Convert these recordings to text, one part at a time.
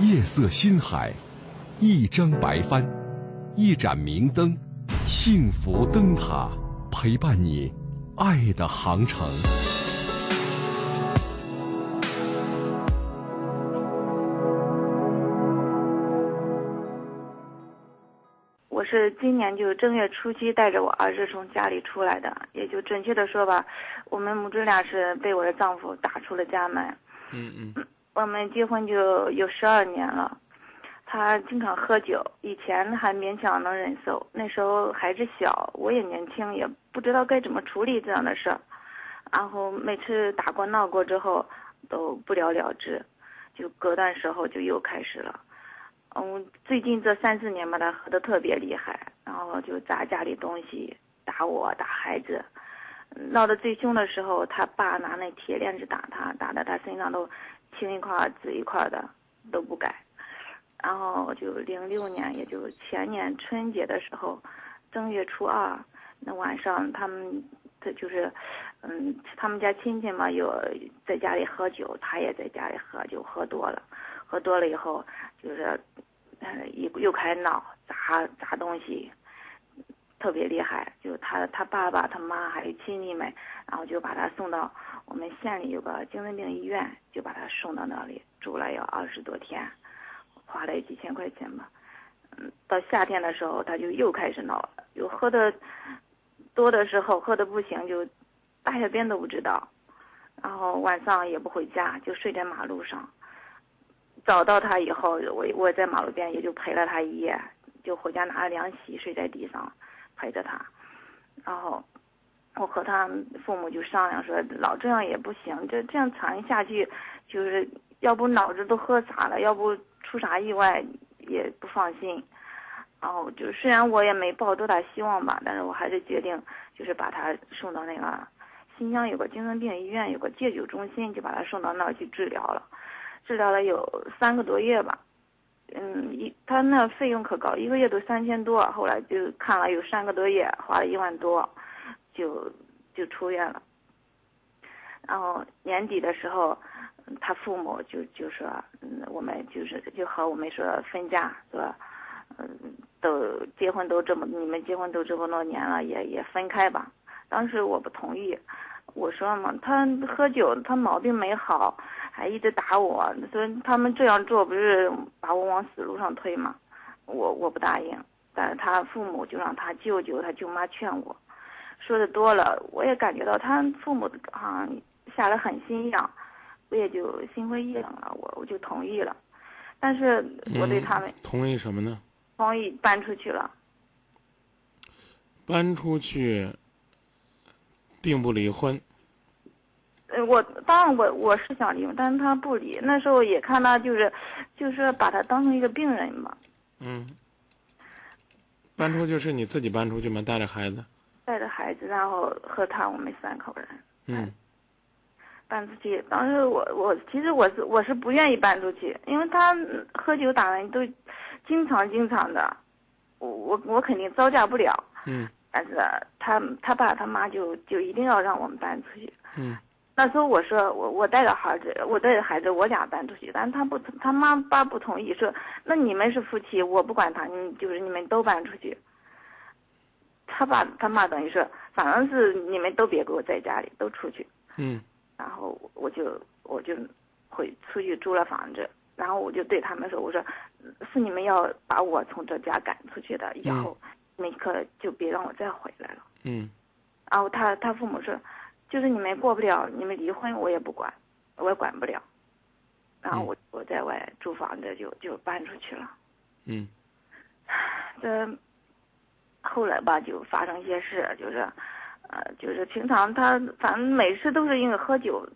夜色心海，一张白帆，一盏明灯，幸福灯塔陪伴你爱的航程。我是今年就正月初七带着我儿子从家里出来的，也就准确的说吧，我们母子俩是被我的丈夫打出了家门。嗯嗯我们结婚就有十二年了，他经常喝酒，以前还勉强能忍受，那时候孩子小，我也年轻，也不知道该怎么处理这样的事儿，然后每次打过闹过之后都不了了之，就隔段时候就又开始了。嗯，最近这三四年吧，他喝的特别厉害，然后就砸家里东西，打我，打孩子。闹得最凶的时候，他爸拿那铁链子打他，打的他身上都青一块紫一块的，都不改。然后就零六年，也就前年春节的时候，正月初二那晚上，他们他就是，嗯，他们家亲戚嘛，有在家里喝酒，他也在家里喝酒，喝多了，喝多了以后就是，呃，又又开始闹，砸砸东西，特别厉害。就他他爸爸、他妈还有亲戚们，然后就把他送到我们县里有个精神病医院，就把他送到那里住了有二十多天，花了几千块钱吧。嗯，到夏天的时候他就又开始闹了，又喝的多的时候喝的不行，就大小便都不知道，然后晚上也不回家，就睡在马路上。找到他以后，我我在马路边也就陪了他一夜，就回家拿了凉席睡在地上，陪着他。然后我和他父母就商量说，老这样也不行，这这样长下去，就是要不脑子都喝傻了，要不出啥意外也不放心。然后就虽然我也没抱多大希望吧，但是我还是决定就是把他送到那个新疆有个精神病医院，有个戒酒中心，就把他送到那儿去治疗了。治疗了有三个多月吧，嗯，一他那费用可高，一个月都三千多。后来就看了有三个多月，花了一万多，就就出院了。然后年底的时候，他父母就就说，嗯，我们就是就和我们说分家，说，嗯，都结婚都这么，你们结婚都这么多年了，也也分开吧。当时我不同意，我说嘛，他喝酒，他毛病没好。还一直打我，说他们这样做不是把我往死路上推吗？我我不答应，但是他父母就让他舅舅、他舅妈劝我，说的多了，我也感觉到他父母好像下了狠心一样，我也就心灰意冷了，我我就同意了，但是我对他们、嗯、同意什么呢？同意搬出去了。搬出去，并不离婚。呃，我当然我我是想离婚，但是他不离。那时候也看他就是，就是把他当成一个病人嘛。嗯。搬出去是你自己搬出去吗？带着孩子？孩子，然后和他我们三口人。嗯。搬出去，当时我我其实我是我是不愿意搬出去，因为他喝酒打人都经常经常的，我我我肯定招架不了。嗯。但是他他爸他妈就就一定要让我们搬出去。嗯。那时候我说我我带着孩子，我带着孩子，我俩搬出去，但是他不，他妈爸不同意，说那你们是夫妻，我不管他，你就是你们都搬出去。他爸他妈等于说，反正是你们都别给我在家里，都出去。嗯。然后我就我就回出去租了房子，然后我就对他们说，我说是你们要把我从这家赶出去的，以后你们可就别让我再回来了。嗯。然后他他父母说。就是你们过不了，你们离婚我也不管，我也管不了。然后我我在外租房子就就搬出去了。嗯。这后来吧，就发生一些事，就是，呃，就是平常他反正每次都是因为喝酒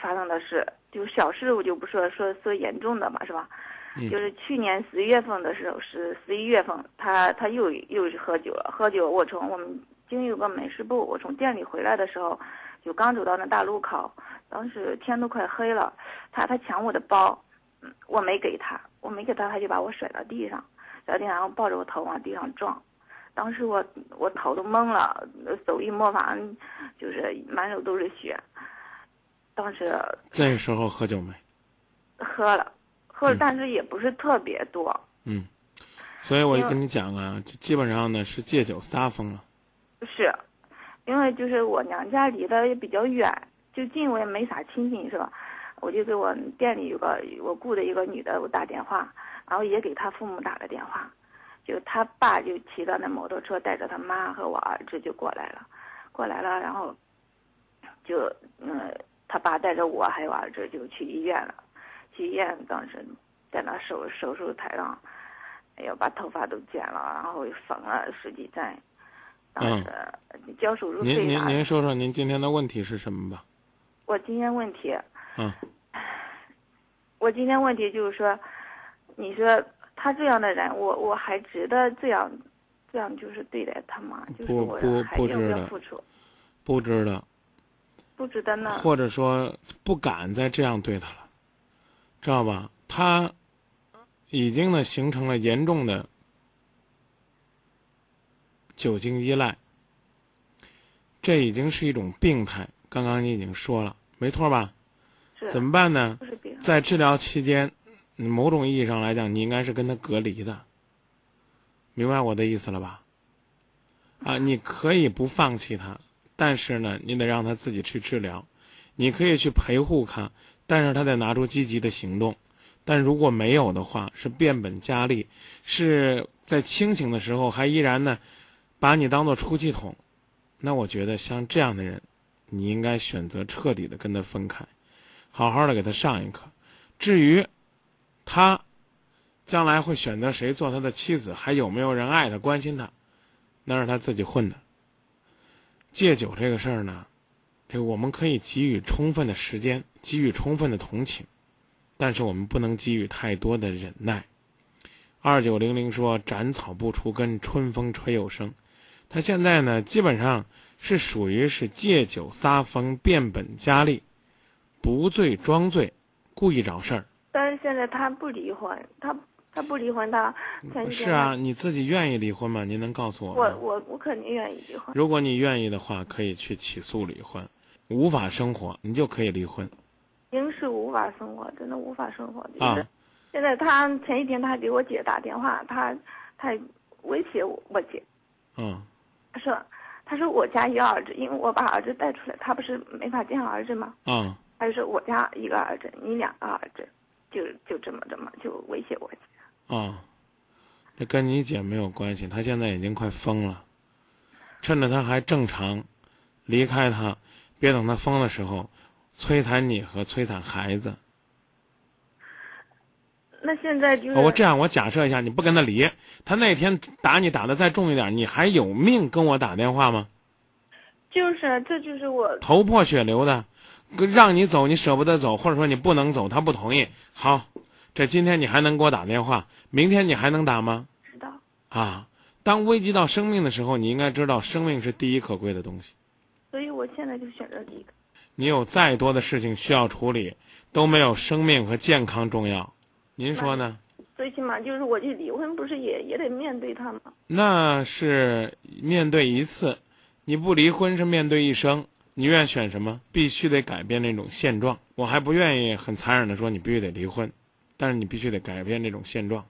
发生的事，就小事我就不说说说严重的嘛，是吧？嗯。就是去年十一月份的时候，是十一月份，他他又又是喝酒了，喝酒我从我们经有个美食部，我从店里回来的时候。就刚走到那大路口，当时天都快黑了，他他抢我的包，嗯，我没给他，我没给他，他就把我甩到地上，甩到地上，然后抱着我头往地上撞，当时我我头都懵了，手一摸，反正就是满手都是血。当时这时候喝酒没？喝了，喝了嗯但是也不是特别多。嗯，所以我就跟你讲啊，这基本上呢是借酒撒疯了。是，因为就是我娘家离得也比较远，就近我也没啥亲戚是吧？我就给我店里有个我雇的一个女的，我打电话，然后也给她父母打了电话，就他爸就骑着那摩托车带着他妈和我儿子就过来了，过来了，然后就嗯，他爸带着我还有儿子就去医院了，去医院当时在那手手术台上，哎呦把头发都剪了，然后缝了十几针。当时交手术您您费啥的您说说您今天的问题是什么吧？我今天问题，嗯，我今天问题就是说，你说他这样的人，我我还值得这样，这样就是对待他吗？就是不我不还要不不值得要付出？不值得，不值得呢。或者说不敢再这样对他了，知道吧？他已经呢形成了严重的酒精依赖，这已经是一种病态。刚刚你已经说了，没错吧？是怎么办呢？在治疗期间，嗯某种意义上来讲，你应该是跟他隔离的，明白我的意思了吧？啊，你可以不放弃他，但是呢，你得让他自己去治疗。你可以去陪护他，但是他得拿出积极的行动。但如果没有的话，是变本加厉，是在清醒的时候还依然呢，把你当做出气筒。那我觉得像这样的人，你应该选择彻底的跟他分开。好好的给他上一课。至于他将来会选择谁做他的妻子，还有没有人爱他、关心他，那是他自己混的。戒酒这个事儿呢，这个我们可以给予充分的时间，给予充分的同情，但是我们不能给予太多的忍耐。二九零零说：“斩草不除根，春风吹又生。”他现在呢，基本上是属于是借酒撒疯、变本加厉。不醉装醉，故意找事儿。现在他不离婚，他他不离婚，他前是啊，你自己愿意离婚吗？您能告诉我吗，我？我我肯定愿意离婚。如果你愿意的话，可以去起诉离婚。无法生活，你就可以离婚已经是无法生活，真的无法生活。就是、啊。现在他前一天他还给我姐打电话，他他威胁我我姐，嗯他说他说我家一个儿子，因为我把儿子带出来，他不是没法见儿子吗？嗯，他就说我家一个儿子，你两个儿子，就就这么这么就威胁我姐。啊，这跟你姐没有关系。她现在已经快疯了，趁着她还正常，离开她，别等她疯的时候，摧残你和摧残孩子。那现在就是、哦我这样，我假设一下，你不跟他离，他那天打你打的再重一点，你还有命跟我打电话吗？就是这就是我头破血流的，让你走你舍不得走，或者说你不能走，他不同意。好，这今天你还能给我打电话，明天你还能打吗？知道，啊，当危及到生命的时候，你应该知道生命是第一可贵的东西。所以我现在就选择离开。你有再多的事情需要处理，都没有生命和健康重要。您说呢？最起码就是我去离婚，不是也也得面对他吗？那是面对一次，你不离婚是面对一生。你愿选什么？必须得改变那种现状。我还不愿意很残忍的说你必须得离婚，但是你必须得改变这种现状。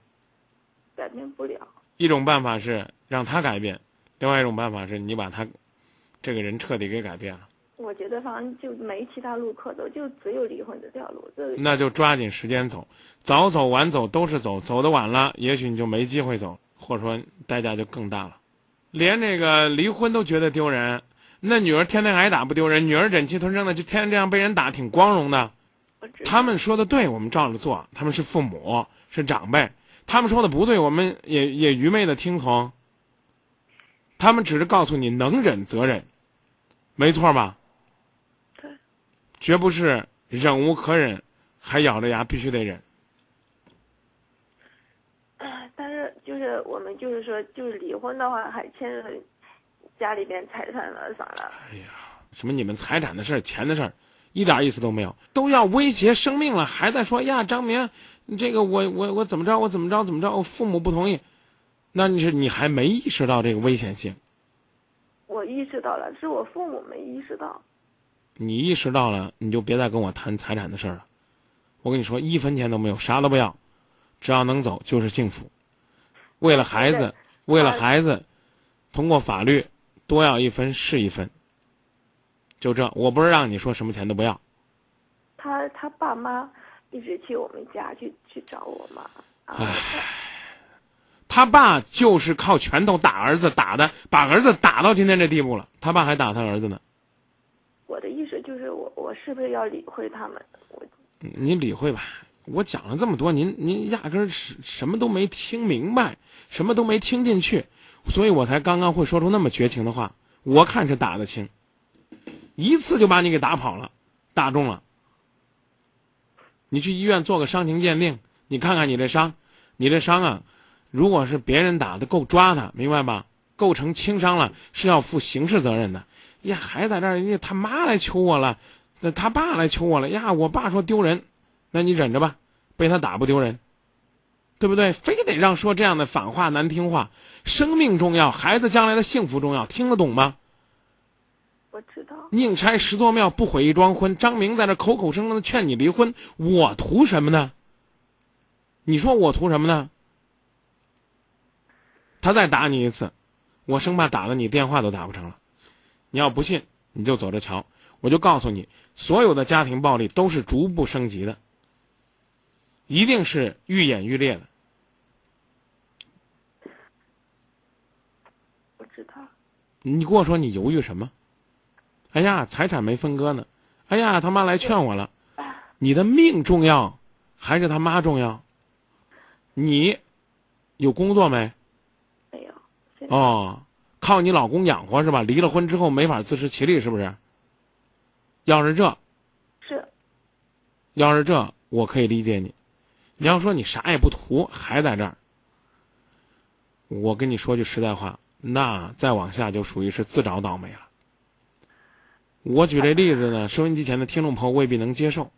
改变不了。一种办法是让他改变，另外一种办法是你把他这个人彻底给改变了。我觉得反正就没其他路可走，就只有离婚这条路。这那就抓紧时间走，早走晚走都是走，走的晚了，也许你就没机会走，或者说代价就更大了。连这个离婚都觉得丢人，那女儿天天挨打不丢人，女儿忍气吞声的就天天这样被人打，挺光荣的。他们说的对，我们照着做，他们是父母，是长辈；他们说的不对，我们也也愚昧的听从。他们只是告诉你能忍则忍，没错吧？对，绝不是忍无可忍，还咬着牙必须得忍。但是就是我们就是说，就是离婚的话，还牵扯家里边财产了啥了。什么你们财产的事儿、钱的事儿，一点意思都没有，都要威胁生命了，还在说呀，张明，这个我我我怎么着，我怎么着怎么着，我父母不同意，那你是你还没意识到这个危险性。我意识到了，是我父母没意识到。你意识到了，你就别再跟我谈财产的事儿了。我跟你说，一分钱都没有，啥都不要。只要能走就是幸福。为了孩子，为了孩子，通过法律多要一分是一分。就这，我不是让你说什么钱都不要。他他爸妈一直去我们家去去找我妈。唉，他爸就是靠拳头打儿子打的，把儿子打到今天这地步了。他爸还打他儿子呢。我的意思就是，我我是不是要理会他们？我你理会吧。我讲了这么多，您您压根儿什什么都没听明白，什么都没听进去，所以我才刚刚会说出那么绝情的话。我看是打得轻，一次就把你给打跑了，打中了。你去医院做个伤情鉴定，你看看你这伤，你这伤啊，如果是别人打的，够抓他，明白吧？构成轻伤了，是要负刑事责任的。呀，还在这儿，人家他妈来求我了，那他爸来求我了呀，我爸说丢人。那你忍着吧，被他打不丢人，对不对？非得让说这样的反话、难听话，生命重要，孩子将来的幸福重要，听得懂吗？我知道。宁拆十座庙，不毁一桩婚。张明在这口口声声的劝你离婚，我图什么呢？你说我图什么呢？他再打你一次，我生怕打了你电话都打不成了。你要不信，你就走着瞧。我就告诉你，所有的家庭暴力都是逐步升级的。一定是愈演愈烈的。我知道。你跟我说你犹豫什么？哎呀，财产没分割呢。哎呀，他妈来劝我了。你的命重要，还是他妈重要？你有工作没？没有。哦，靠你老公养活是吧？离了婚之后没法自食其力，是不是？要是这，是。要是这，我可以理解你。你要说你啥也不图，还在这儿，我跟你说句实在话，那再往下就属于是自找倒霉了。我举这例子呢，收音机前的听众朋友未必能接受。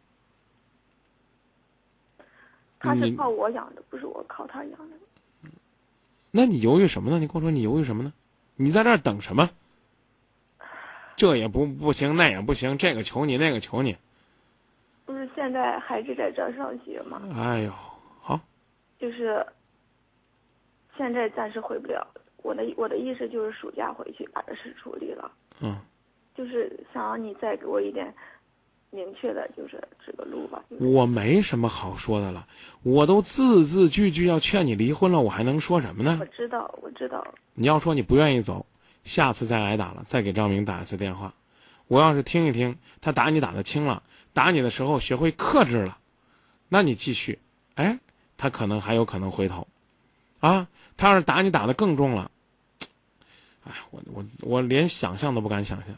他是靠我养的，不是我靠他养的。那你犹豫什么呢？你跟我说你犹豫什么呢？你在这儿等什么？这也不不行，那也不行，这个求你，那个求你。不是现在孩子在这儿上学吗？哎呦，好。就是现在暂时回不了。我的我的意思就是暑假回去把这事处理了。嗯。就是想让你再给我一点明确的，就是指个路吧。我没什么好说的了，我都字字句句要劝你离婚了，我还能说什么呢？我知道，我知道。你要说你不愿意走，下次再挨打了，再给张明打一次电话。我要是听一听他打你打的轻了，打你的时候学会克制了，那你继续，哎，他可能还有可能回头，啊，他要是打你打的更重了，哎，我我我连想象都不敢想象。